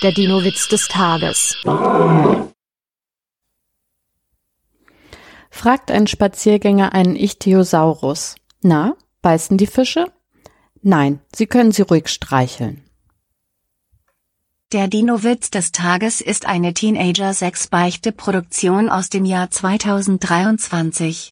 Der Dino-Witz des Tages. Fragt ein Spaziergänger einen Ichthyosaurus. Na, beißen die Fische? Nein, Sie können sie ruhig streicheln. Der Dino-Witz des Tages ist eine Teenager-6-Beichte-Produktion aus dem Jahr 2023.